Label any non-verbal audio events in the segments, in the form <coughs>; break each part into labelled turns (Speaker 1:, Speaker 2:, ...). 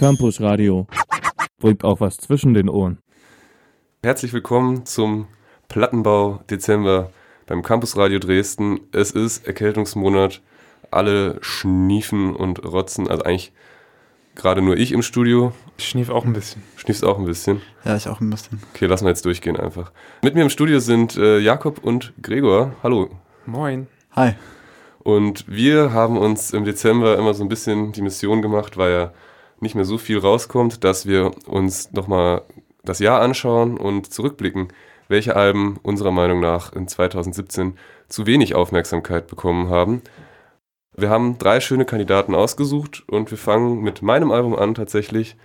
Speaker 1: Campus Radio. Bringt auch was zwischen den Ohren.
Speaker 2: Herzlich willkommen zum Plattenbau Dezember beim Campus Radio Dresden. Es ist Erkältungsmonat. Alle schniefen und rotzen. Also eigentlich gerade nur ich im Studio.
Speaker 3: Ich schnief auch ein bisschen.
Speaker 2: Schniefst auch ein bisschen?
Speaker 4: Ja, ich auch ein bisschen.
Speaker 2: Okay, lassen wir jetzt durchgehen einfach. Mit mir im Studio sind äh, Jakob und Gregor. Hallo.
Speaker 3: Moin.
Speaker 4: Hi.
Speaker 2: Und wir haben uns im Dezember immer so ein bisschen die Mission gemacht, weil ja nicht mehr so viel rauskommt, dass wir uns nochmal das Jahr anschauen und zurückblicken, welche Alben unserer Meinung nach in 2017 zu wenig Aufmerksamkeit bekommen haben. Wir haben drei schöne Kandidaten ausgesucht und wir fangen mit meinem Album an tatsächlich.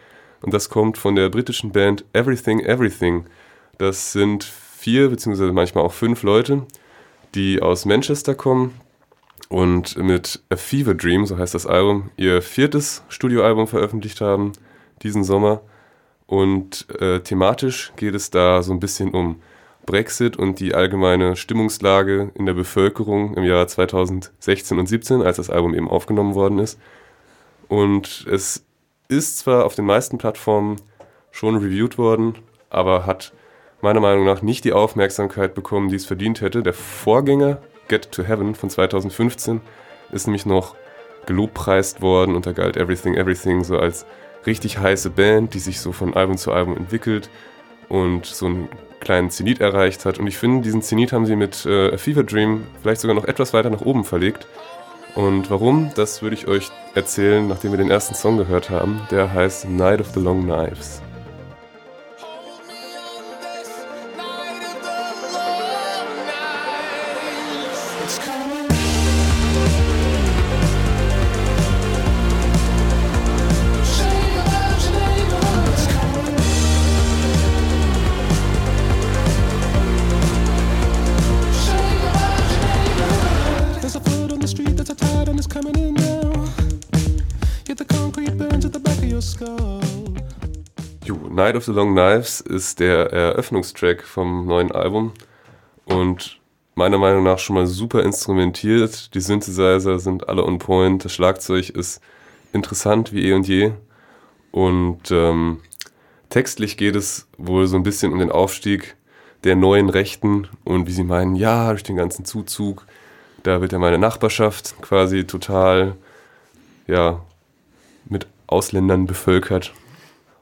Speaker 2: Und das kommt von der britischen Band Everything Everything. Das sind vier beziehungsweise manchmal auch fünf Leute, die aus Manchester kommen und mit A Fever Dream, so heißt das Album, ihr viertes Studioalbum veröffentlicht haben diesen Sommer. Und äh, thematisch geht es da so ein bisschen um Brexit und die allgemeine Stimmungslage in der Bevölkerung im Jahr 2016 und 17, als das Album eben aufgenommen worden ist. Und es ist zwar auf den meisten Plattformen schon reviewed worden, aber hat meiner Meinung nach nicht die Aufmerksamkeit bekommen, die es verdient hätte. Der Vorgänger Get to Heaven von 2015 ist nämlich noch gelobpreist worden und da galt Everything Everything so als richtig heiße Band, die sich so von Album zu Album entwickelt und so einen kleinen Zenit erreicht hat. Und ich finde, diesen Zenit haben sie mit äh, A Fever Dream vielleicht sogar noch etwas weiter nach oben verlegt. Und warum, das würde ich euch erzählen, nachdem wir den ersten Song gehört haben. Der heißt Night of the Long Knives. Night of the Long Knives ist der Eröffnungstrack vom neuen Album und meiner Meinung nach schon mal super instrumentiert. Die Synthesizer sind alle on point, das Schlagzeug ist interessant wie eh und je. Und ähm, textlich geht es wohl so ein bisschen um den Aufstieg der neuen Rechten und wie sie meinen, ja, durch den ganzen Zuzug, da wird ja meine Nachbarschaft quasi total, ja, mit Ausländern bevölkert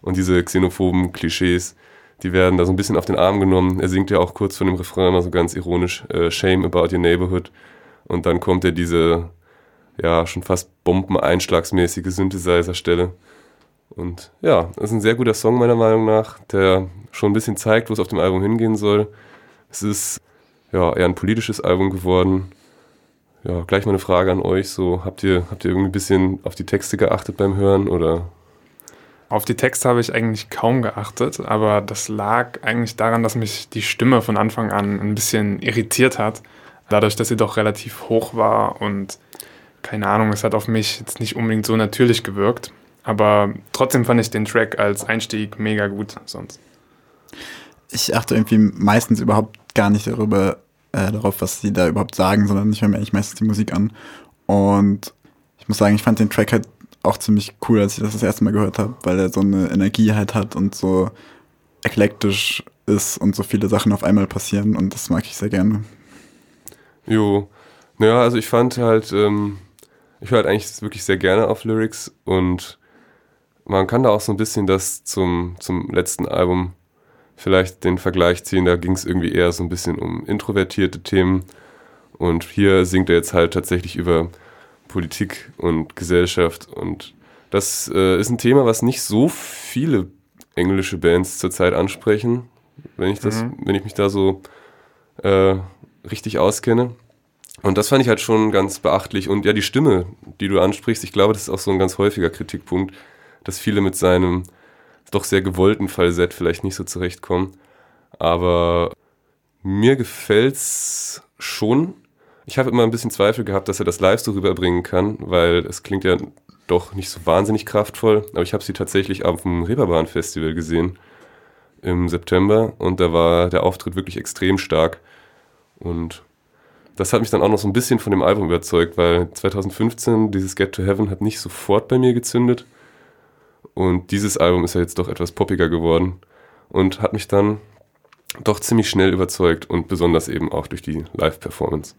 Speaker 2: und diese xenophoben Klischees, die werden da so ein bisschen auf den Arm genommen. Er singt ja auch kurz von dem Refrain immer so ganz ironisch, äh, Shame about your neighborhood. Und dann kommt er diese, ja, schon fast bombeneinschlagsmäßige Synthesizer-Stelle. Und ja, das ist ein sehr guter Song meiner Meinung nach, der schon ein bisschen zeigt, wo es auf dem Album hingehen soll. Es ist ja eher ein politisches Album geworden. Ja, gleich mal eine Frage an euch. So, habt ihr, habt ihr irgendwie ein bisschen auf die Texte geachtet beim Hören oder
Speaker 3: auf die Texte habe ich eigentlich kaum geachtet, aber das lag eigentlich daran, dass mich die Stimme von Anfang an ein bisschen irritiert hat. Dadurch, dass sie doch relativ hoch war und keine Ahnung, es hat auf mich jetzt nicht unbedingt so natürlich gewirkt. Aber trotzdem fand ich den Track als Einstieg mega gut sonst.
Speaker 4: Ich achte irgendwie meistens überhaupt gar nicht darüber, äh, darauf, was sie da überhaupt sagen, sondern ich höre mir eigentlich meistens die Musik an. Und ich muss sagen, ich fand den Track halt auch ziemlich cool, als ich das das erste Mal gehört habe, weil er so eine Energie halt hat und so eklektisch ist und so viele Sachen auf einmal passieren und das mag ich sehr gerne.
Speaker 2: Jo, naja, also ich fand halt, ähm, ich höre halt eigentlich wirklich sehr gerne auf Lyrics und man kann da auch so ein bisschen das zum, zum letzten Album vielleicht den Vergleich ziehen, da ging es irgendwie eher so ein bisschen um introvertierte Themen und hier singt er jetzt halt tatsächlich über Politik und Gesellschaft. Und das äh, ist ein Thema, was nicht so viele englische Bands zurzeit ansprechen, wenn ich das, mhm. wenn ich mich da so äh, richtig auskenne. Und das fand ich halt schon ganz beachtlich. Und ja, die Stimme, die du ansprichst, ich glaube, das ist auch so ein ganz häufiger Kritikpunkt, dass viele mit seinem doch sehr gewollten Falsett vielleicht nicht so zurechtkommen. Aber mir gefällt's schon. Ich habe immer ein bisschen Zweifel gehabt, dass er das live so rüberbringen kann, weil es klingt ja doch nicht so wahnsinnig kraftvoll. Aber ich habe sie tatsächlich auf dem Reeperbahn Festival gesehen im September und da war der Auftritt wirklich extrem stark. Und das hat mich dann auch noch so ein bisschen von dem Album überzeugt, weil 2015 dieses Get to Heaven hat nicht sofort bei mir gezündet. Und dieses Album ist ja jetzt doch etwas poppiger geworden und hat mich dann doch ziemlich schnell überzeugt und besonders eben auch durch die Live-Performance.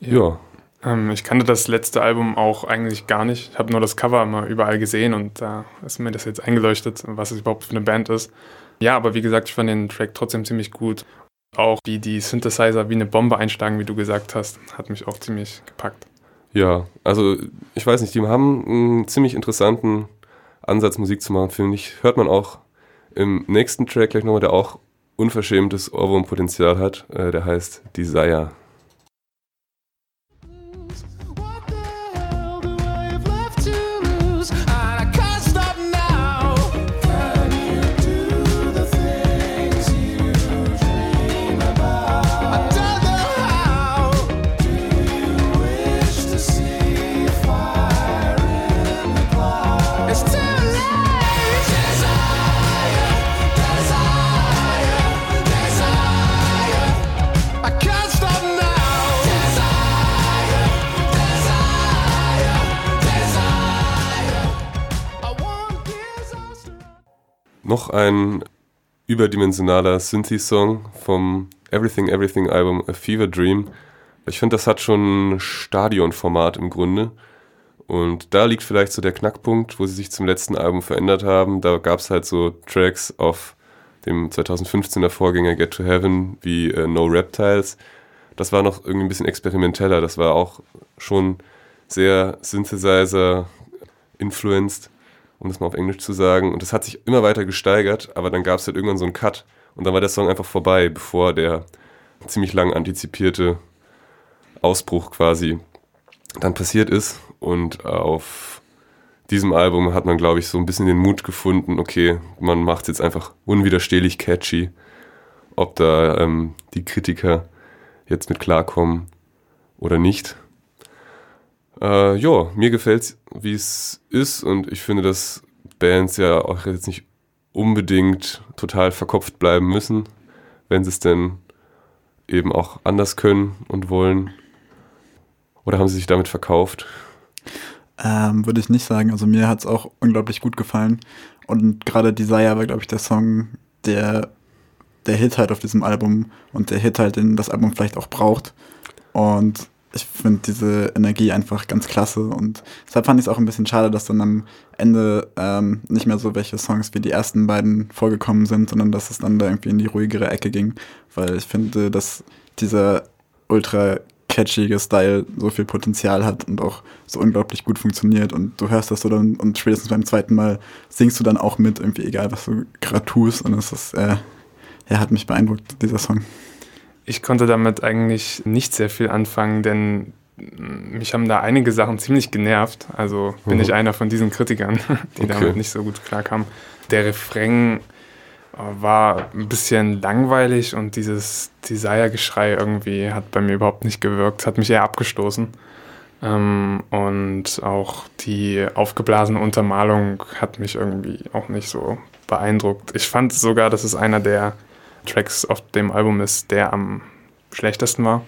Speaker 2: Ja.
Speaker 3: Ähm, ich kannte das letzte Album auch eigentlich gar nicht. Ich habe nur das Cover immer überall gesehen und da ist mir das jetzt eingeleuchtet, was es überhaupt für eine Band ist. Ja, aber wie gesagt, ich fand den Track trotzdem ziemlich gut. Auch wie die Synthesizer wie eine Bombe einschlagen, wie du gesagt hast, hat mich auch ziemlich gepackt.
Speaker 2: Ja, also ich weiß nicht, die haben einen ziemlich interessanten Ansatz, Musik zu machen, finde ich. Hört man auch im nächsten Track gleich nochmal, der auch unverschämtes Ohrwurmpotenzial hat. Äh, der heißt Desire. Noch ein überdimensionaler Synthi-Song vom Everything Everything Album A Fever Dream. Ich finde, das hat schon Stadionformat im Grunde. Und da liegt vielleicht so der Knackpunkt, wo sie sich zum letzten Album verändert haben. Da gab es halt so Tracks auf dem 2015er Vorgänger Get to Heaven wie äh, No Reptiles. Das war noch irgendwie ein bisschen experimenteller. Das war auch schon sehr Synthesizer-influenced, um das mal auf Englisch zu sagen. Und das hat sich immer weiter gesteigert, aber dann gab es halt irgendwann so einen Cut. Und dann war der Song einfach vorbei, bevor der ziemlich lang antizipierte Ausbruch quasi dann passiert ist. Und auf diesem Album hat man, glaube ich, so ein bisschen den Mut gefunden, okay, man macht es jetzt einfach unwiderstehlich catchy. Ob da ähm, die Kritiker jetzt mit klarkommen oder nicht. Äh, ja, mir gefällt es, wie es ist und ich finde, dass Bands ja auch jetzt nicht unbedingt total verkopft bleiben müssen, wenn sie es denn eben auch anders können und wollen. Oder haben sie sich damit verkauft?
Speaker 4: Ähm, Würde ich nicht sagen. Also mir hat es auch unglaublich gut gefallen. Und gerade Desire war, glaube ich, der Song, der der Hit halt auf diesem Album und der Hit halt, den das Album vielleicht auch braucht. Und ich finde diese Energie einfach ganz klasse. Und deshalb fand ich es auch ein bisschen schade, dass dann am Ende ähm, nicht mehr so welche Songs wie die ersten beiden vorgekommen sind, sondern dass es dann da irgendwie in die ruhigere Ecke ging. Weil ich finde, dass dieser ultra catchige Style so viel Potenzial hat und auch so unglaublich gut funktioniert und du hörst das so dann und spätestens beim zweiten Mal singst du dann auch mit, irgendwie egal was du gerade tust und es ist, äh, er hat mich beeindruckt, dieser Song.
Speaker 3: Ich konnte damit eigentlich nicht sehr viel anfangen, denn mich haben da einige Sachen ziemlich genervt. Also bin
Speaker 2: Mhm.
Speaker 3: ich einer von diesen Kritikern, <laughs> die
Speaker 2: Okay.
Speaker 3: damit nicht so gut klarkamen. Der Refrain äh, war ein bisschen langweilig und dieses Desire-Geschrei irgendwie hat bei mir überhaupt nicht gewirkt, hat mich eher abgestoßen. Ähm, und auch die aufgeblasene Untermalung hat mich irgendwie auch nicht so beeindruckt. Ich fand sogar, dass es einer der Tracks auf dem Album ist, der am schlechtesten war.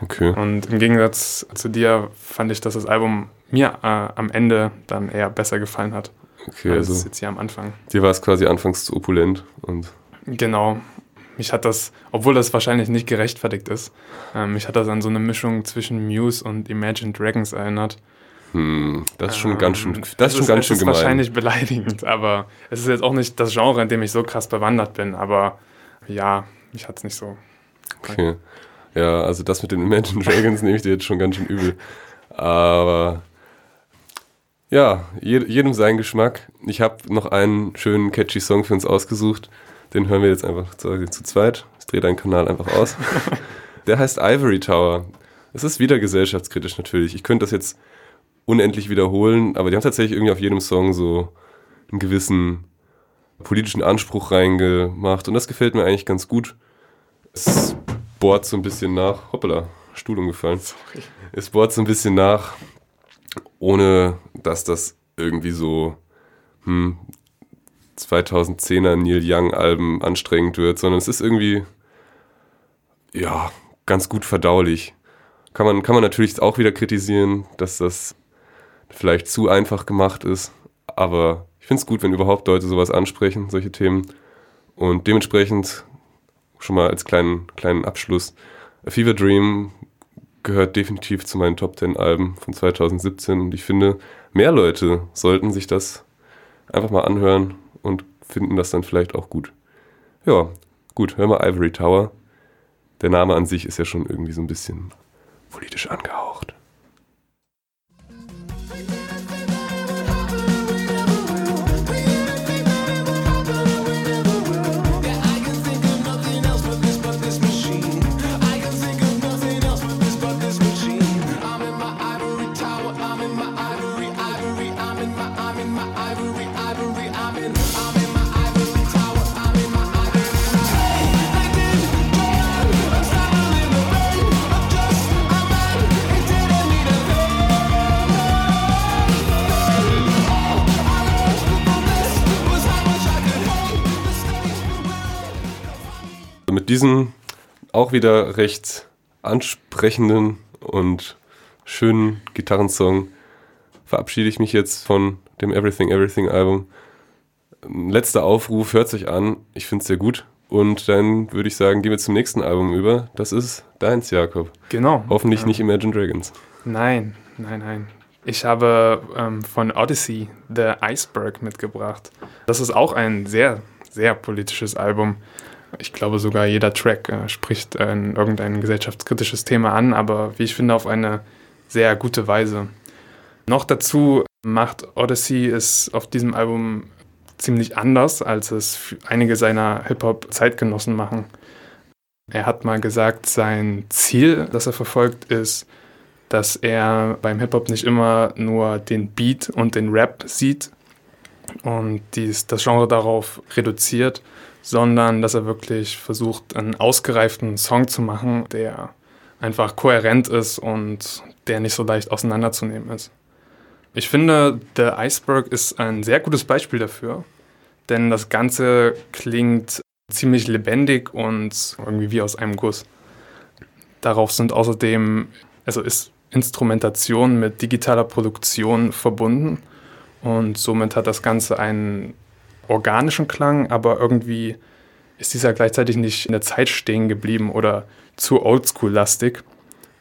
Speaker 2: Okay.
Speaker 3: Und im Gegensatz zu dir fand ich, dass das Album mir äh, am Ende dann eher besser gefallen hat,
Speaker 2: Okay,
Speaker 3: als
Speaker 2: also
Speaker 3: jetzt hier am Anfang.
Speaker 2: dir war es quasi anfangs zu opulent und
Speaker 3: Genau. Mich hat das, obwohl das wahrscheinlich nicht gerechtfertigt ist, ähm, mich hat das an so eine Mischung zwischen Muse und Imagine Dragons erinnert.
Speaker 2: hm, das ist schon
Speaker 3: Ähm,
Speaker 2: ganz schön, das ist schon ganz schön gemein.
Speaker 3: wahrscheinlich beleidigend, aber es ist jetzt auch nicht das Genre, in dem ich so krass bewandert bin, aber ja, mich hat es nicht so.
Speaker 2: Okay. Ja, also das mit den Imagine Dragons nehme ich dir jetzt schon ganz schön übel. Aber ja, je, jedem sein Geschmack. Ich habe noch einen schönen catchy Song für uns ausgesucht. Den hören wir jetzt einfach zu, zu zweit. Ich drehe deinen Kanal einfach aus. <laughs> Der heißt Ivory Tower. Es ist wieder gesellschaftskritisch natürlich. Ich könnte das jetzt unendlich wiederholen, aber die haben tatsächlich irgendwie auf jedem Song so einen gewissen politischen Anspruch reingemacht und das gefällt mir eigentlich ganz gut. Es bohrt so ein bisschen nach. Hoppala, Stuhl umgefallen. Es bohrt so ein bisschen nach, ohne dass das irgendwie so hm, 2010er Neil Young Alben anstrengend wird, sondern es ist irgendwie ja ganz gut verdaulich. Kann man, kann man natürlich auch wieder kritisieren, dass das vielleicht zu einfach gemacht ist, aber Ich finde es gut, wenn überhaupt Leute sowas ansprechen, solche Themen. Und dementsprechend schon mal als kleinen, kleinen Abschluss. A Fever Dream gehört definitiv zu meinen Top 10 Alben von 2017 und ich finde, mehr Leute sollten sich das einfach mal anhören und finden das dann vielleicht auch gut. Ja, gut, hör mal Ivory Tower. Der Name an sich ist ja schon irgendwie so ein bisschen politisch angehaucht. Diesem auch wieder recht ansprechenden und schönen Gitarrensong verabschiede ich mich jetzt von dem Everything Everything Album. Letzter Aufruf, hört sich an. Ich finde es sehr gut. Und dann würde ich sagen, gehen wir zum nächsten Album über. Das ist deins, Jakob.
Speaker 3: Genau.
Speaker 2: Hoffentlich
Speaker 3: Ja.
Speaker 2: nicht Imagine Dragons.
Speaker 3: Nein, nein, nein. Ich habe ähm, von Odyssey The Iceberg mitgebracht. Das ist auch ein sehr, sehr politisches Album. Ich glaube sogar jeder Track äh, spricht äh, irgendein gesellschaftskritisches Thema an, aber wie ich finde, auf eine sehr gute Weise. Noch dazu macht Odyssey es auf diesem Album ziemlich anders, als es einige seiner Hip-Hop-Zeitgenossen machen. Er hat mal gesagt, sein Ziel, das er verfolgt, ist, dass er beim Hip-Hop nicht immer nur den Beat und den Rap sieht und dies, das Genre darauf reduziert, sondern dass er wirklich versucht, einen ausgereiften Song zu machen, der einfach kohärent ist und der nicht so leicht auseinanderzunehmen ist. Ich finde, The Iceberg ist ein sehr gutes Beispiel dafür, denn das Ganze klingt ziemlich lebendig und irgendwie wie aus einem Guss. Darauf sind außerdem, also ist Instrumentation mit digitaler Produktion verbunden und somit hat das Ganze einen organischen Klang, aber irgendwie ist dieser gleichzeitig nicht in der Zeit stehen geblieben oder zu oldschool-lastig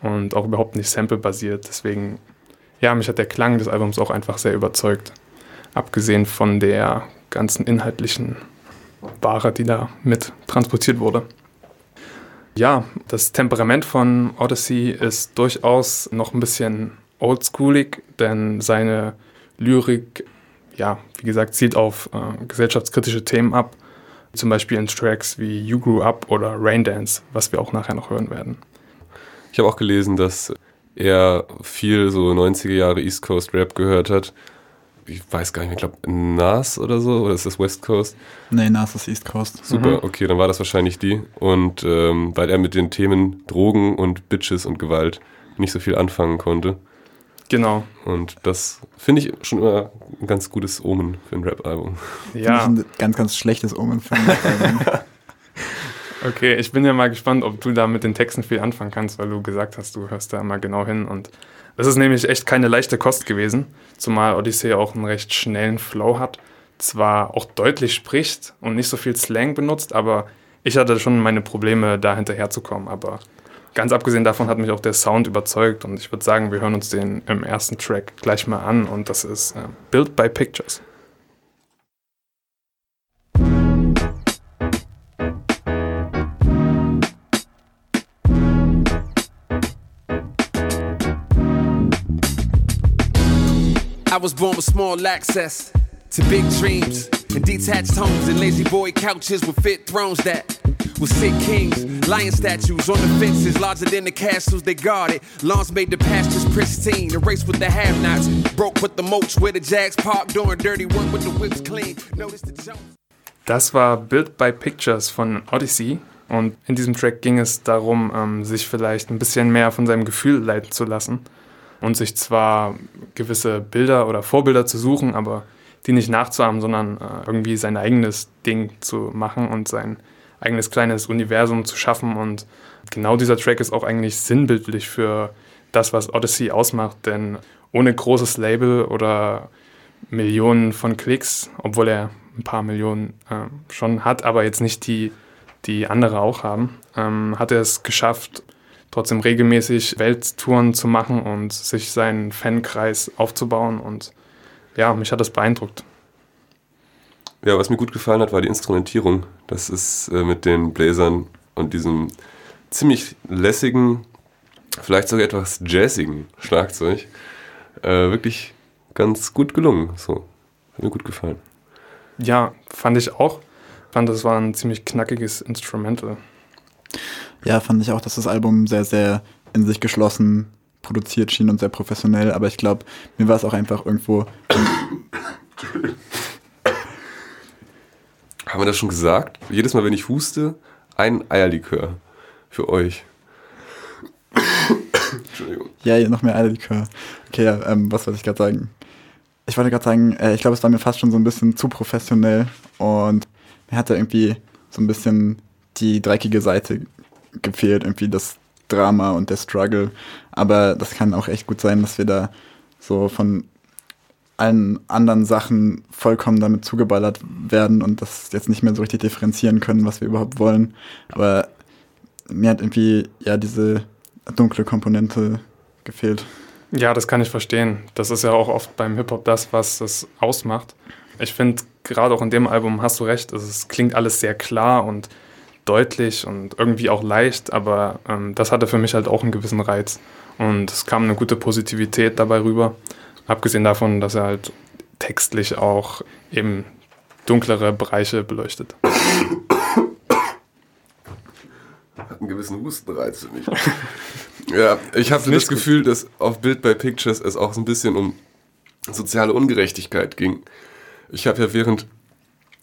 Speaker 3: und auch überhaupt nicht sample-basiert. Deswegen, ja, mich hat der Klang des Albums auch einfach sehr überzeugt. Abgesehen von der ganzen inhaltlichen Ware, die da mit transportiert wurde. Ja, das Temperament von Odyssey ist durchaus noch ein bisschen oldschoolig, denn seine Lyrik, ja, wie gesagt, zielt auf äh, gesellschaftskritische Themen ab. Zum Beispiel in Tracks wie You Grew Up oder Rain Dance, was wir auch nachher noch hören werden.
Speaker 2: Ich habe auch gelesen, dass er viel so 90er Jahre East Coast Rap gehört hat. Ich weiß gar nicht mehr, ich glaube Nas oder so, oder ist das West Coast?
Speaker 4: Nee, Nas ist East Coast.
Speaker 2: Super, okay, dann war das wahrscheinlich die. Und ähm, weil er mit den Themen Drogen und Bitches und Gewalt nicht so viel anfangen konnte.
Speaker 3: Genau.
Speaker 2: Und das finde ich schon immer ein ganz gutes Omen für ein Rap-Album.
Speaker 3: Ja,
Speaker 4: ein ganz, ganz schlechtes Omen für ein Album. <laughs>
Speaker 3: okay. Ich bin ja mal gespannt, ob du da mit den Texten viel anfangen kannst, weil du gesagt hast, du hörst da mal genau hin. Und das ist nämlich echt keine leichte Kost gewesen, zumal Odyssey auch einen recht schnellen Flow hat. Zwar auch deutlich spricht und nicht so viel Slang benutzt, aber ich hatte schon meine Probleme, da hinterherzukommen. Aber ganz abgesehen davon hat mich auch der Sound überzeugt und ich würde sagen, wir hören uns den im ersten Track gleich mal an und das ist äh, Built by Pictures.
Speaker 5: I was born with small access to big dreams and detached homes and lazy boy couches with fit thrones that will sit kings. Lion statues on the fences larger than the castles they guarded. Lawns made the pastures pristine. A race with the have-nots. Broke with the moats where the Jags park doing dirty work with the whips clean. Notice the Jones.
Speaker 3: Das war Built by Pictures von Odyssey. Und in diesem Track ging es darum, ähm, sich vielleicht ein bisschen mehr von seinem Gefühl leiten zu lassen und sich zwar gewisse Bilder oder Vorbilder zu suchen, aber die nicht nachzuahmen, sondern äh, irgendwie sein eigenes Ding zu machen und sein eigenes kleines Universum zu schaffen. Und genau dieser Track ist auch eigentlich sinnbildlich für das, was Odyssey ausmacht, denn ohne großes Label oder Millionen von Klicks, obwohl er ein paar Millionen äh, schon hat, aber jetzt nicht die, die andere auch haben, ähm, hat er es geschafft, trotzdem regelmäßig Welttouren zu machen und sich seinen Fankreis aufzubauen. Und ja, mich hat das beeindruckt.
Speaker 2: Ja, was mir gut gefallen hat, war die Instrumentierung. Das ist äh, mit den Bläsern und diesem ziemlich lässigen, vielleicht sogar etwas jazzigen Schlagzeug äh, wirklich ganz gut gelungen. So, hat mir gut gefallen.
Speaker 3: Ja, fand ich auch. Fand, das war ein ziemlich knackiges Instrumental.
Speaker 4: Ja, fand ich auch, dass das Album sehr, sehr in sich geschlossen produziert schien und sehr professionell, aber ich glaube, mir war es auch einfach irgendwo, <coughs> <coughs>
Speaker 2: Haben wir das schon gesagt? Jedes Mal, wenn ich huste, ein Eierlikör für euch. Entschuldigung.
Speaker 4: ja, noch mehr Eierlikör. Okay, ja, ähm, was wollte ich gerade sagen? Ich wollte gerade sagen, äh, ich glaube, es war mir fast schon so ein bisschen zu professionell und mir hat da irgendwie so ein bisschen die dreckige Seite gefehlt, irgendwie das Drama und der Struggle. Aber das kann auch echt gut sein, dass wir da so von allen anderen Sachen vollkommen damit zugeballert werden und das jetzt nicht mehr so richtig differenzieren können, was wir überhaupt wollen. Aber mir hat irgendwie ja diese dunkle Komponente gefehlt.
Speaker 3: Ja, das kann ich verstehen. Das ist ja auch oft beim Hip-Hop das, was das ausmacht. Ich finde, gerade auch in dem Album hast du recht, es klingt alles sehr klar und deutlich und irgendwie auch leicht, aber ähm, das hatte für mich halt auch einen gewissen Reiz. Und es kam eine gute Positivität dabei rüber. Abgesehen davon, dass er halt textlich auch eben dunklere Bereiche beleuchtet.
Speaker 2: Hat einen gewissen Hustenreiz für mich. <laughs> ja, ich habe das Gefühl, dass auf Bild by Pictures es auch so ein bisschen um soziale Ungerechtigkeit ging. Ich habe ja während,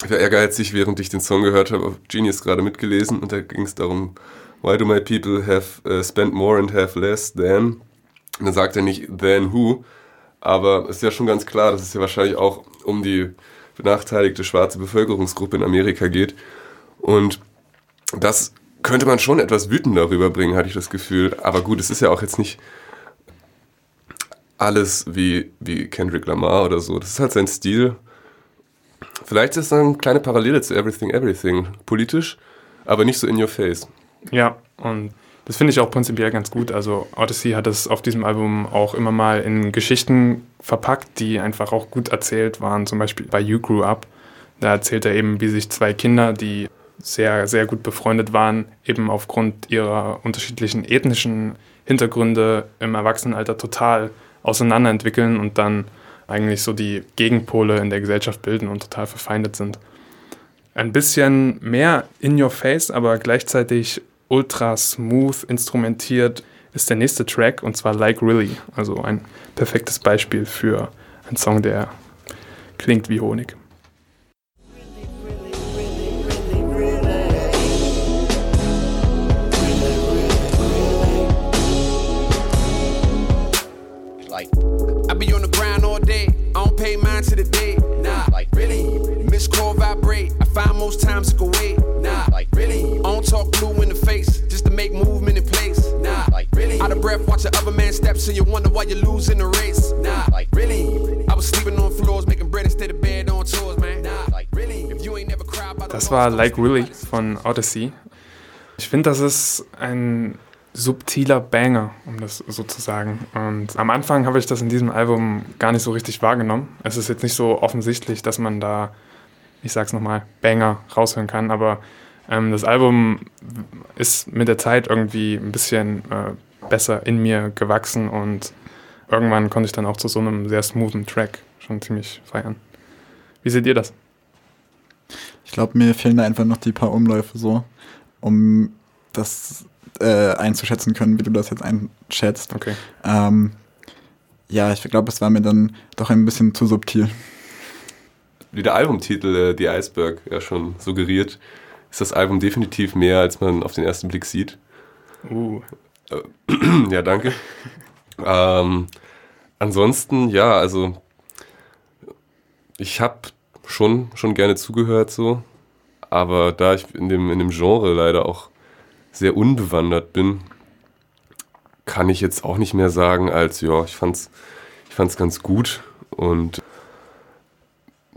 Speaker 2: ich war ehrgeizig, während ich den Song gehört habe, auf Genius gerade mitgelesen und da ging es darum, why do my people have uh, spent more and have less than? Und dann sagt er nicht than who, aber es ist ja schon ganz klar, dass es ja wahrscheinlich auch um die benachteiligte schwarze Bevölkerungsgruppe in Amerika geht. Und das könnte man schon etwas wütend darüber bringen, hatte ich das Gefühl. Aber gut, es ist ja auch jetzt nicht alles wie, wie Kendrick Lamar oder so. Das ist halt sein Stil. Vielleicht ist das eine kleine Parallele zu Everything Everything. Politisch, aber nicht so in your face.
Speaker 3: Ja, und das finde ich auch prinzipiell ganz gut. Also Odyssey hat es auf diesem Album auch immer mal in Geschichten verpackt, die einfach auch gut erzählt waren. Zum Beispiel bei You Grew Up. Da erzählt er eben, wie sich zwei Kinder, die sehr, sehr gut befreundet waren, eben aufgrund ihrer unterschiedlichen ethnischen Hintergründe im Erwachsenenalter total auseinanderentwickeln und dann eigentlich so die Gegenpole in der Gesellschaft bilden und total verfeindet sind. Ein bisschen mehr in your face, aber gleichzeitig ultra smooth instrumentiert ist der nächste Track und zwar Like Really. Also ein perfektes Beispiel für einen Song, der klingt wie Honig.
Speaker 5: Most times go so you wonder why you're losing the race. Nah,
Speaker 6: like really,
Speaker 5: I was sleeping on floors, making bread instead of bed on tours, man. Nah,
Speaker 6: like really.
Speaker 5: if you ain't never cried about the
Speaker 3: Das war Like Really von Odyssey. Ich finde, das ist ein subtiler Banger, um das so zu sagen. Und am Anfang habe ich das in diesem Album gar nicht so richtig wahrgenommen. Es ist jetzt nicht so offensichtlich, dass man da, ich sag's nochmal, Banger raushören kann, aber ähm, das Album ist mit der Zeit irgendwie ein bisschen äh, besser in mir gewachsen und irgendwann konnte ich dann auch zu so einem sehr smoothen Track schon ziemlich feiern. Wie seht ihr das?
Speaker 4: Ich glaube, mir fehlen da einfach noch die paar Umläufe so, um das äh, einzuschätzen können, wie du das jetzt einschätzt.
Speaker 3: Okay.
Speaker 4: Ähm, ja, ich glaube, es war mir dann doch ein bisschen zu subtil.
Speaker 2: Wie der Albumtitel äh, The Iceberg ja schon suggeriert, ist das Album definitiv mehr, als man auf den ersten Blick sieht.
Speaker 3: Uh, <clears throat>
Speaker 2: ja, danke. ähm, ansonsten, ja, also ich habe schon, schon gerne zugehört so, aber da ich in dem, in dem Genre leider auch sehr unbewandert bin, kann ich jetzt auch nicht mehr sagen als, ja, ich fand's, ich fand's ganz gut und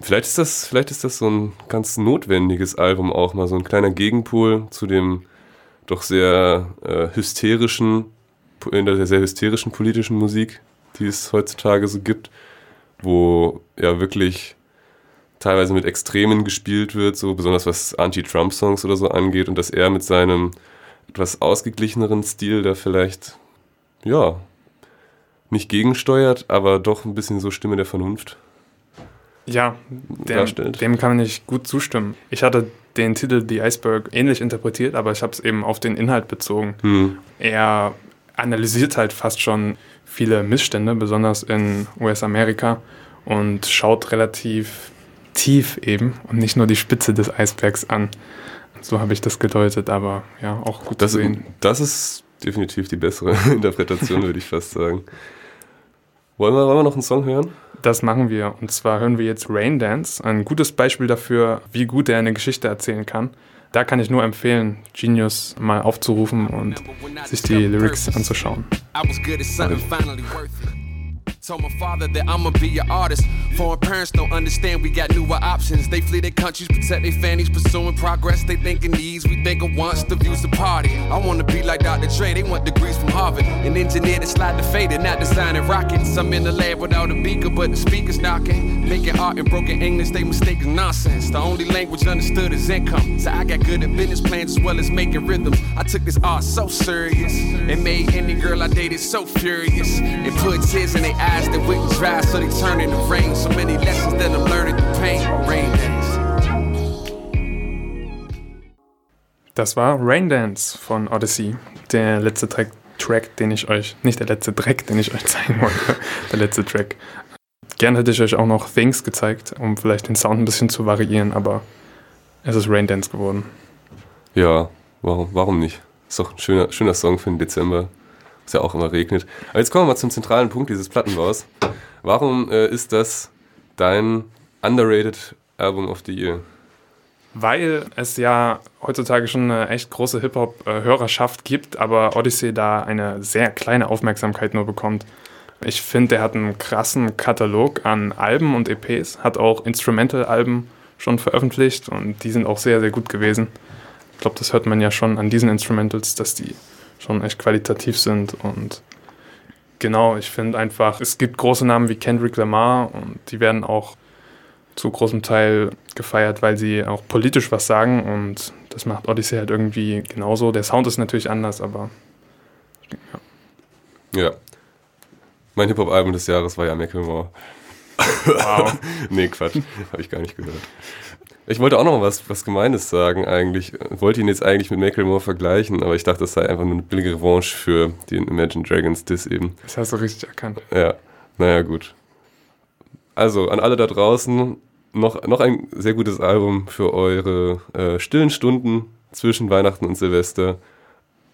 Speaker 2: Vielleicht ist das, vielleicht ist das so ein ganz notwendiges Album auch mal, so ein kleiner Gegenpol zu dem doch sehr äh, hysterischen, in der sehr hysterischen politischen Musik, die es heutzutage so gibt, wo ja wirklich teilweise mit Extremen gespielt wird, so besonders was Anti-Trump-Songs oder so angeht und dass er mit seinem etwas ausgeglicheneren Stil da vielleicht, ja, nicht gegensteuert, aber doch ein bisschen so Stimme der Vernunft.
Speaker 3: Ja, dem,
Speaker 2: darstellt.
Speaker 3: dem kann ich gut zustimmen. Ich hatte den Titel The Iceberg ähnlich interpretiert, aber ich habe es eben auf den Inhalt bezogen.
Speaker 2: Hm.
Speaker 3: Er analysiert halt fast schon viele Missstände, besonders in US-Amerika, und schaut relativ tief eben und nicht nur die Spitze des Eisbergs an. So habe ich das gedeutet, aber ja, auch gut
Speaker 2: Das,
Speaker 3: zu sehen.
Speaker 2: das ist definitiv die bessere <laughs> Interpretation, <laughs> würde ich fast sagen. Wollen wir, wollen wir noch einen Song hören?
Speaker 3: Das machen wir. Und zwar hören wir jetzt Rain Dance, ein gutes Beispiel dafür, wie gut er eine Geschichte erzählen kann. Da kann ich nur empfehlen, Genius mal aufzurufen und sich die Lyrics anzuschauen.
Speaker 5: Told my father that I'ma be an artist. Foreign parents don't understand we got newer options. They flee their countries, protect their families, pursuing progress. They thinking these, we think of wants, the views the party. I wanna be like Dr. Dre, they want degrees from Harvard. An engineer that slide the fader, not designing rockets. I'm in the lab without a beaker, but the speaker's knocking. Making art in broken English, they mistaken nonsense. The only language understood is income. So I got good at business plans as well as making rhythms. I took this art so serious. It made any girl I dated so furious. It put tears in their eyes that wouldn't dry, so they turn into rain. So many lessons that I'm learning through pain. Rain.
Speaker 3: Das war Rain Dance von Odyssey, der letzte Track, Track, den ich euch, nicht der letzte Track, den ich euch <laughs> zeigen wollte, der letzte Track. Gern hätte ich euch auch noch Things gezeigt, um vielleicht den Sound ein bisschen zu variieren, aber es ist Rain Dance geworden.
Speaker 2: Ja, warum, warum nicht? Ist doch ein schöner, schöner Song für den Dezember, was ja auch immer regnet. Aber jetzt kommen wir mal zum zentralen Punkt dieses Plattenbaus. Warum äh, ist das dein underrated Album of the Year?
Speaker 3: Weil es ja heutzutage schon eine echt große Hip-Hop-Hörerschaft gibt, aber Odyssey da eine sehr kleine Aufmerksamkeit nur bekommt. Ich finde, der hat einen krassen Katalog an Alben und EPs, hat auch Instrumental-Alben schon veröffentlicht und die sind auch sehr, sehr gut gewesen. Ich glaube, das hört man ja schon an diesen Instrumentals, dass die schon echt qualitativ sind und genau, ich finde einfach, es gibt große Namen wie Kendrick Lamar und die werden auch zu großem Teil gefeiert, weil sie auch politisch was sagen und das macht Odyssey halt irgendwie genauso. Der Sound ist natürlich anders, aber
Speaker 2: Ja. Mein Hip-Hop-Album des Jahres war ja Macklemore.
Speaker 3: wow. <laughs>
Speaker 2: nee, Quatsch. Habe ich gar nicht gehört. Ich wollte auch noch was, was Gemeines sagen eigentlich. Ich wollte ihn jetzt eigentlich mit Macklemore vergleichen, aber ich dachte, das sei einfach nur eine billige Revanche für den Imagine Dragons Diss eben.
Speaker 3: Das hast du richtig erkannt.
Speaker 2: Ja, naja, gut. Also, an alle da draußen, noch, noch ein sehr gutes Album für eure äh, stillen Stunden zwischen Weihnachten und Silvester.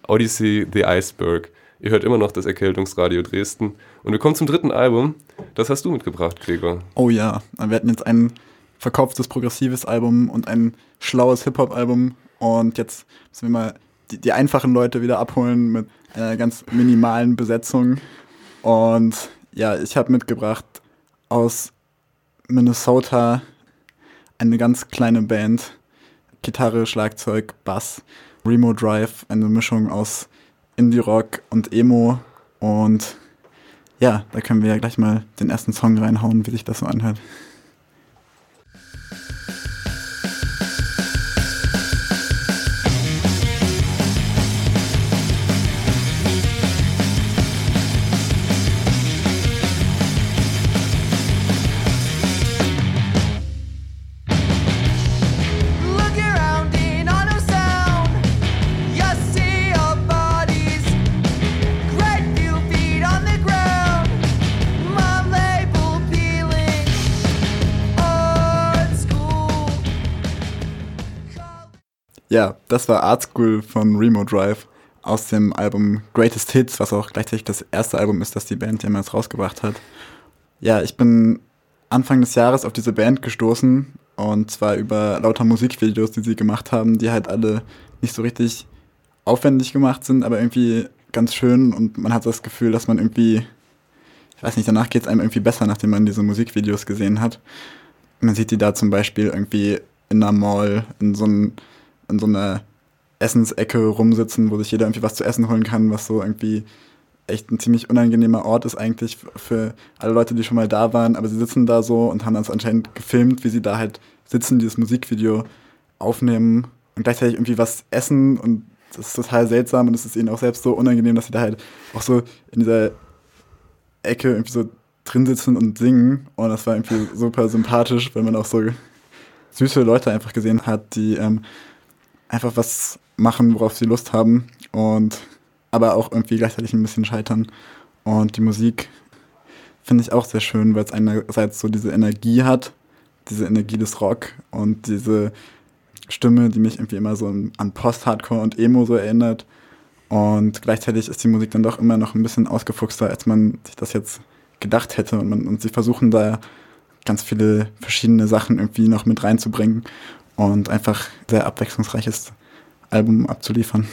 Speaker 2: Odyssey The Iceberg. Ihr hört immer noch das Erkältungsradio Dresden. Und wir kommen zum dritten Album. Das hast du mitgebracht, Gregor.
Speaker 4: Oh ja, wir hatten jetzt ein verkauftes progressives Album und ein schlaues Hip-Hop-Album. Und jetzt müssen wir mal die, die einfachen Leute wieder abholen mit einer ganz minimalen Besetzung. Und ja, ich habe mitgebracht aus Minnesota eine ganz kleine Band. Gitarre, Schlagzeug, Bass, Remo Drive, eine Mischung aus Indie-Rock und Emo. Und ja, da können wir ja gleich mal den ersten Song reinhauen, wie sich das so anhört. Das war Art School von Remo Drive aus dem Album Greatest Hits, was auch gleichzeitig das erste Album ist, das die Band jemals rausgebracht hat. Ja, ich bin Anfang des Jahres auf diese Band gestoßen und zwar über lauter Musikvideos, die sie gemacht haben, die halt alle nicht so richtig aufwendig gemacht sind, aber irgendwie ganz schön und man hat das Gefühl, dass man irgendwie, ich weiß nicht, danach geht es einem irgendwie besser, nachdem man diese Musikvideos gesehen hat. man sieht die da zum Beispiel irgendwie in einer Mall, in so, ein, in so einer Essensecke rumsitzen, wo sich jeder irgendwie was zu essen holen kann, was so irgendwie echt ein ziemlich unangenehmer Ort ist eigentlich für alle Leute, die schon mal da waren. Aber sie sitzen da so und haben das anscheinend gefilmt, wie sie da halt sitzen, dieses Musikvideo aufnehmen und gleichzeitig irgendwie was essen und das ist total seltsam und es ist ihnen auch selbst so unangenehm, dass sie da halt auch so in dieser Ecke irgendwie so drin sitzen und singen und das war irgendwie super sympathisch, weil man auch so süße Leute einfach gesehen hat, die ähm, einfach was machen, worauf sie Lust haben und aber auch irgendwie gleichzeitig ein bisschen scheitern. Und die Musik finde ich auch sehr schön, weil es einerseits so diese Energie hat, diese Energie des Rock und diese Stimme, die mich irgendwie immer so an Post-Hardcore und Emo so erinnert. Und gleichzeitig ist die Musik dann doch immer noch ein bisschen ausgefuchster, als man sich das jetzt gedacht hätte. Und, man, und sie versuchen da ganz viele verschiedene Sachen irgendwie noch mit reinzubringen und einfach sehr abwechslungsreiches Album abzuliefern.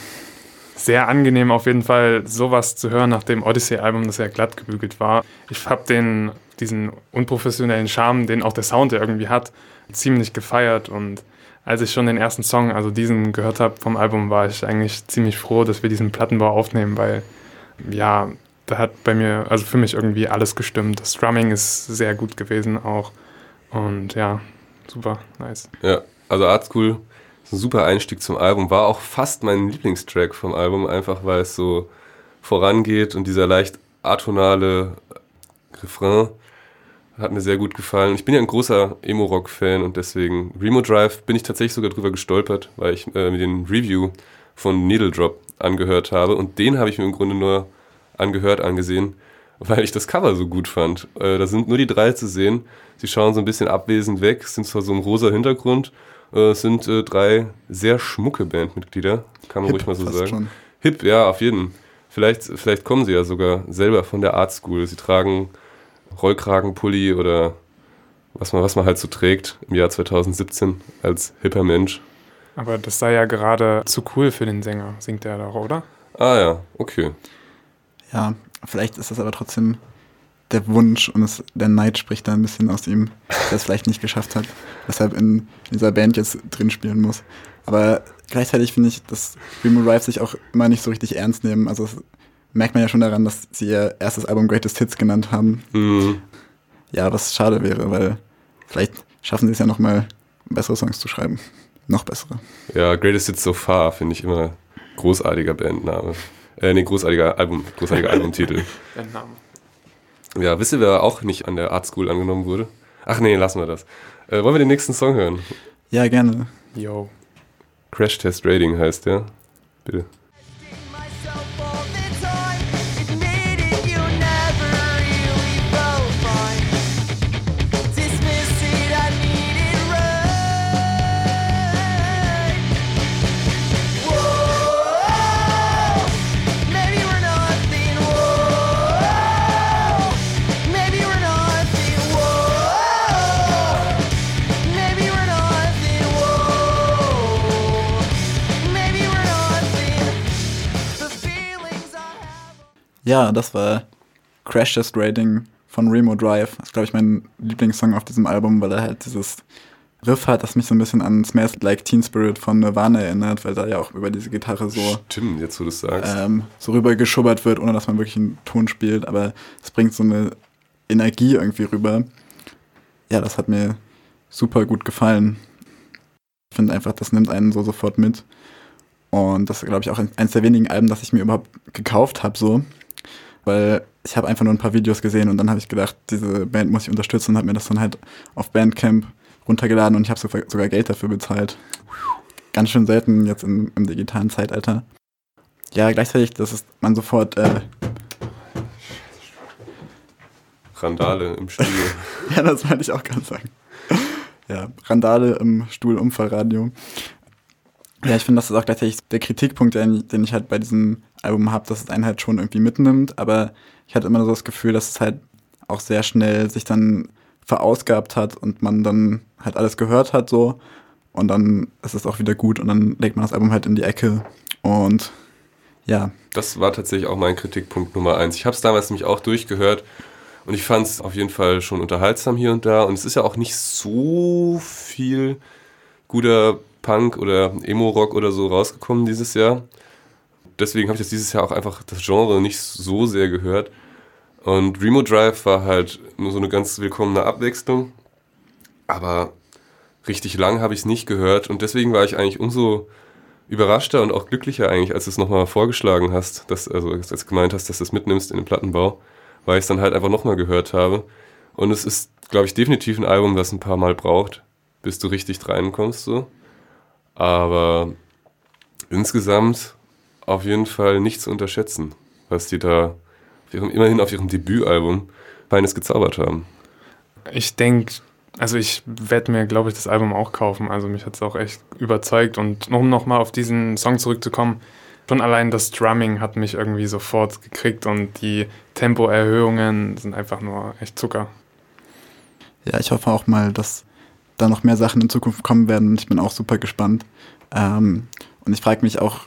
Speaker 3: Sehr angenehm auf jeden Fall, sowas zu hören nach dem Odyssey-Album, das ja glatt gebügelt war. Ich habe den, diesen unprofessionellen Charme, den auch der Sound ja irgendwie hat, ziemlich gefeiert. Und als ich schon den ersten Song, also diesen gehört habe vom Album, war ich eigentlich ziemlich froh, dass wir diesen Plattenbau aufnehmen, weil ja, da hat bei mir, also für mich irgendwie alles gestimmt. Das Strumming ist sehr gut gewesen auch. Und ja, super, nice.
Speaker 2: Ja, also Art School ist ein super Einstieg zum Album. War auch fast mein Lieblingstrack vom Album, einfach weil es so vorangeht und dieser leicht atonale Refrain hat mir sehr gut gefallen. Ich bin ja ein großer Emo-Rock-Fan und deswegen Remo Drive bin ich tatsächlich sogar drüber gestolpert, weil ich äh, mir den Review von Needle Drop angehört habe und den habe ich mir im Grunde nur angehört, angesehen, weil ich das Cover so gut fand. Äh, da sind nur die drei zu sehen. Sie schauen so ein bisschen abwesend weg, sind zwar so ein rosa Hintergrund, äh, es sind äh, drei sehr schmucke Bandmitglieder, kann man
Speaker 4: Hip
Speaker 2: ruhig mal so
Speaker 4: fast
Speaker 2: sagen.
Speaker 4: schon.
Speaker 2: Hip, ja, auf jeden. Vielleicht, vielleicht kommen sie ja sogar selber von der Art School. Sie tragen Rollkragenpulli oder was man, was man halt so trägt im Jahr 2017 als hipper Mensch.
Speaker 3: Aber das sei ja gerade zu cool für den Sänger, singt er doch, oder?
Speaker 2: Ah ja, okay.
Speaker 4: Ja, vielleicht ist das aber trotzdem der Wunsch und es, der Neid spricht da ein bisschen aus ihm, dass er es vielleicht nicht geschafft hat, weshalb in dieser Band jetzt drin spielen muss. Aber gleichzeitig finde ich, dass Remo Drive sich auch immer nicht so richtig ernst nehmen. Also das merkt man ja schon daran, dass sie ihr erstes Album Greatest Hits genannt haben.
Speaker 2: Hm.
Speaker 4: Ja, was schade wäre, weil vielleicht schaffen sie es ja nochmal, bessere Songs zu schreiben. Noch bessere.
Speaker 2: Ja, Greatest Hits So Far finde ich immer großartiger Bandname. Äh, nee, großartiger Album, großartiger <laughs> Albumtitel.
Speaker 3: Bandname.
Speaker 2: Ja, wisst ihr, wer auch nicht an der Art School angenommen wurde? Ach nee, lassen wir das. Äh, wollen wir den nächsten Song hören?
Speaker 4: Ja, gerne.
Speaker 3: Yo.
Speaker 2: Crash Test Rating heißt der. Bitte.
Speaker 4: Ja, das war Crash Test Rating von Remo Drive. Das ist, glaube ich, mein Lieblingssong auf diesem Album, weil er halt dieses Riff hat, das mich so ein bisschen an Smells Like Teen Spirit von Nirvana erinnert, weil da ja auch über diese Gitarre so,
Speaker 2: Stimmt, jetzt wo du sagst.
Speaker 4: ähm, so rüber geschubbert wird, ohne dass man wirklich einen Ton spielt. Aber es bringt so eine Energie irgendwie rüber. Ja, das hat mir super gut gefallen. Ich finde einfach, das nimmt einen so sofort mit. Und das ist, glaube ich, auch eines der wenigen Alben, das ich mir überhaupt gekauft habe, so. Weil ich habe einfach nur ein paar Videos gesehen und dann habe ich gedacht, diese Band muss ich unterstützen und habe mir das dann halt auf Bandcamp runtergeladen und ich habe sogar Geld dafür bezahlt. Ganz schön selten jetzt im, im digitalen Zeitalter. Ja, gleichzeitig, das ist man sofort, äh,
Speaker 2: Randale im Studio. <laughs>
Speaker 4: ja, das wollte ich auch gerade sagen. Ja, Randale im Stuhlunfallradio. Ja, ich finde, das ist auch gleichzeitig der Kritikpunkt, den, den ich halt bei diesem Album habe, dass es einen halt schon irgendwie mitnimmt, aber ich hatte immer so das Gefühl, dass es halt auch sehr schnell sich dann verausgabt hat und man dann halt alles gehört hat so und dann ist es auch wieder gut und dann legt man das Album halt in die Ecke und ja,
Speaker 2: Das war tatsächlich auch mein Kritikpunkt Nummer eins. Ich habe es damals nämlich auch durchgehört Und ich fand es auf jeden Fall schon unterhaltsam hier und da. Und es ist ja auch nicht so viel guter Punk oder Emo-Rock oder so rausgekommen dieses Jahr. Deswegen habe ich jetzt dieses Jahr auch einfach das Genre nicht so sehr gehört. Und Remo Drive war halt nur so eine ganz willkommene Abwechslung. Aber richtig lang habe ich es nicht gehört. Und deswegen war ich eigentlich umso überraschter und auch glücklicher eigentlich, als du es nochmal vorgeschlagen hast, dass, also als du gemeint hast, dass du es mitnimmst in den Plattenbau, weil ich es dann halt einfach nochmal gehört habe. Und es ist, glaube ich, definitiv ein Album, das ein paar Mal braucht, bis du richtig reinkommst so. Aber insgesamt auf jeden Fall nicht zu unterschätzen, was die da auf ihrem, immerhin auf ihrem Debütalbum Feines gezaubert haben.
Speaker 3: Ich denke, also ich werde mir, glaube ich, das Album auch kaufen. Also mich hat es auch echt überzeugt. Und um nochmal auf diesen Song zurückzukommen, schon allein das Drumming hat mich irgendwie sofort gekriegt und die Tempoerhöhungen sind einfach nur echt Zucker.
Speaker 4: Ja, ich hoffe auch mal, dass da noch mehr Sachen in Zukunft kommen werden. Ich bin auch super gespannt. Ähm, und ich frage mich auch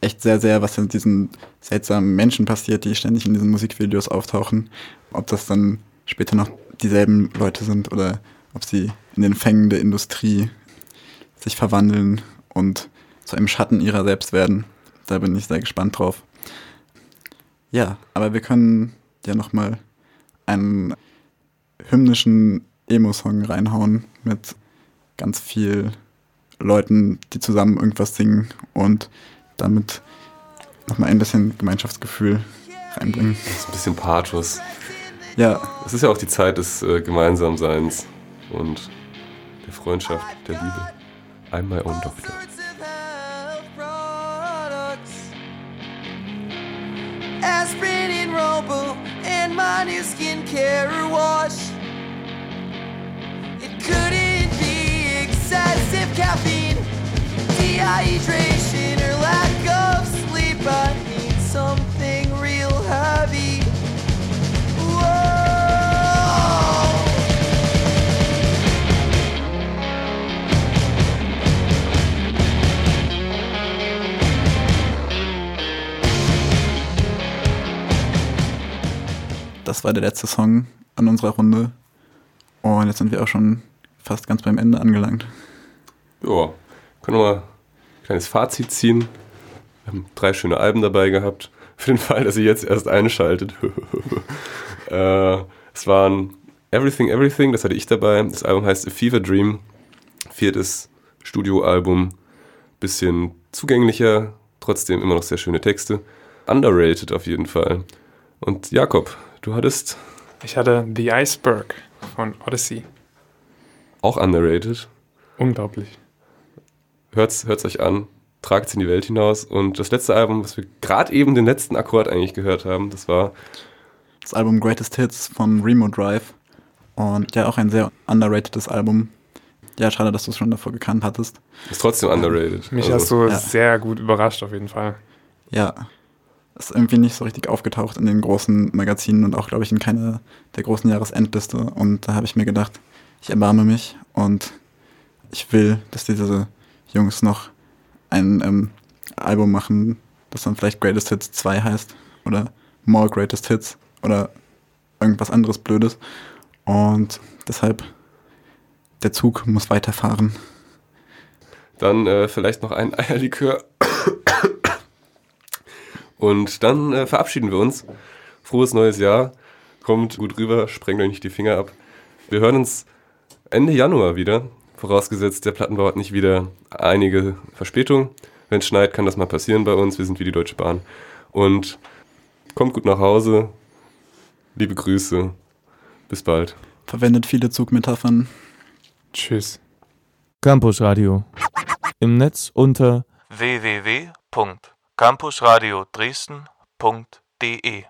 Speaker 4: echt sehr, sehr, was mit diesen seltsamen Menschen passiert, die ständig in diesen Musikvideos auftauchen. Ob das dann später noch dieselben Leute sind oder ob sie in den Fängen der Industrie sich verwandeln und zu einem Schatten ihrer selbst werden. Da bin ich sehr gespannt drauf. Ja, aber wir können ja nochmal einen hymnischen Emo-Song reinhauen mit ganz viel Leuten, die zusammen irgendwas singen und damit nochmal ein bisschen Gemeinschaftsgefühl reinbringen.
Speaker 2: Das ist ein bisschen Pathos.
Speaker 4: Ja,
Speaker 2: Es ist ja auch die Zeit des äh, Gemeinsamseins und der Freundschaft, der Liebe. I'm my own doctor.
Speaker 7: Aspirin and Robo and my new skincare wash. Caffeine, dehydration, or lack of sleep. I need something real heavy.
Speaker 4: Das war der letzte Song an unserer Runde. Und jetzt sind wir auch schon fast ganz beim Ende angelangt.
Speaker 2: Ja, können wir mal ein kleines Fazit ziehen. Wir haben drei schöne Alben dabei gehabt. Für den Fall, dass ihr jetzt erst einschaltet. <laughs> äh, es waren Everything Everything, das hatte ich dabei. Das Album heißt A Fever Dream. Viertes Studioalbum. Bisschen zugänglicher, trotzdem immer noch sehr schöne Texte. Underrated auf jeden Fall. Und Jakob, du hattest
Speaker 3: Ich hatte The Iceberg von Odyssey.
Speaker 2: auch underrated.
Speaker 3: Unglaublich.
Speaker 2: Hört's, hört's euch an, tragt's in die Welt hinaus. Und das letzte Album, was wir gerade eben den letzten Akkord eigentlich gehört haben, das war
Speaker 4: Das Album Greatest Hits von Remo Drive. Und ja, auch ein sehr underratedes Album. Ja, schade, dass du es schon davor gekannt hattest.
Speaker 2: ist trotzdem underrated.
Speaker 3: Mich
Speaker 2: Also,
Speaker 3: hast du
Speaker 4: ja.
Speaker 3: sehr gut überrascht auf jeden Fall.
Speaker 4: Ja, ist irgendwie nicht so richtig aufgetaucht in den großen Magazinen und auch, glaube ich, in keiner der großen Jahresendliste. Und da habe ich mir gedacht, ich erbarme mich und ich will, dass diese Jungs noch ein ähm, Album machen, das dann vielleicht Greatest Hits 2 heißt oder More Greatest Hits oder irgendwas anderes Blödes. Und deshalb, der Zug muss weiterfahren.
Speaker 2: Dann äh, vielleicht noch ein <laughs> Eierlikör. Und dann äh, verabschieden wir uns. Frohes neues Jahr. Kommt gut rüber, sprengt euch nicht die Finger ab. Wir hören uns Ende Januar wieder. Vorausgesetzt, der Plattenbau hat nicht wieder einige Verspätungen. Wenn es schneit, kann das mal passieren bei uns. Wir sind wie die Deutsche Bahn. Und kommt gut nach Hause. Liebe Grüße. Bis bald.
Speaker 4: Verwendet viele Zugmetaphern.
Speaker 3: Tschüss.
Speaker 1: Campus Radio. Im Netz unter
Speaker 8: www.campusradio Dresden.de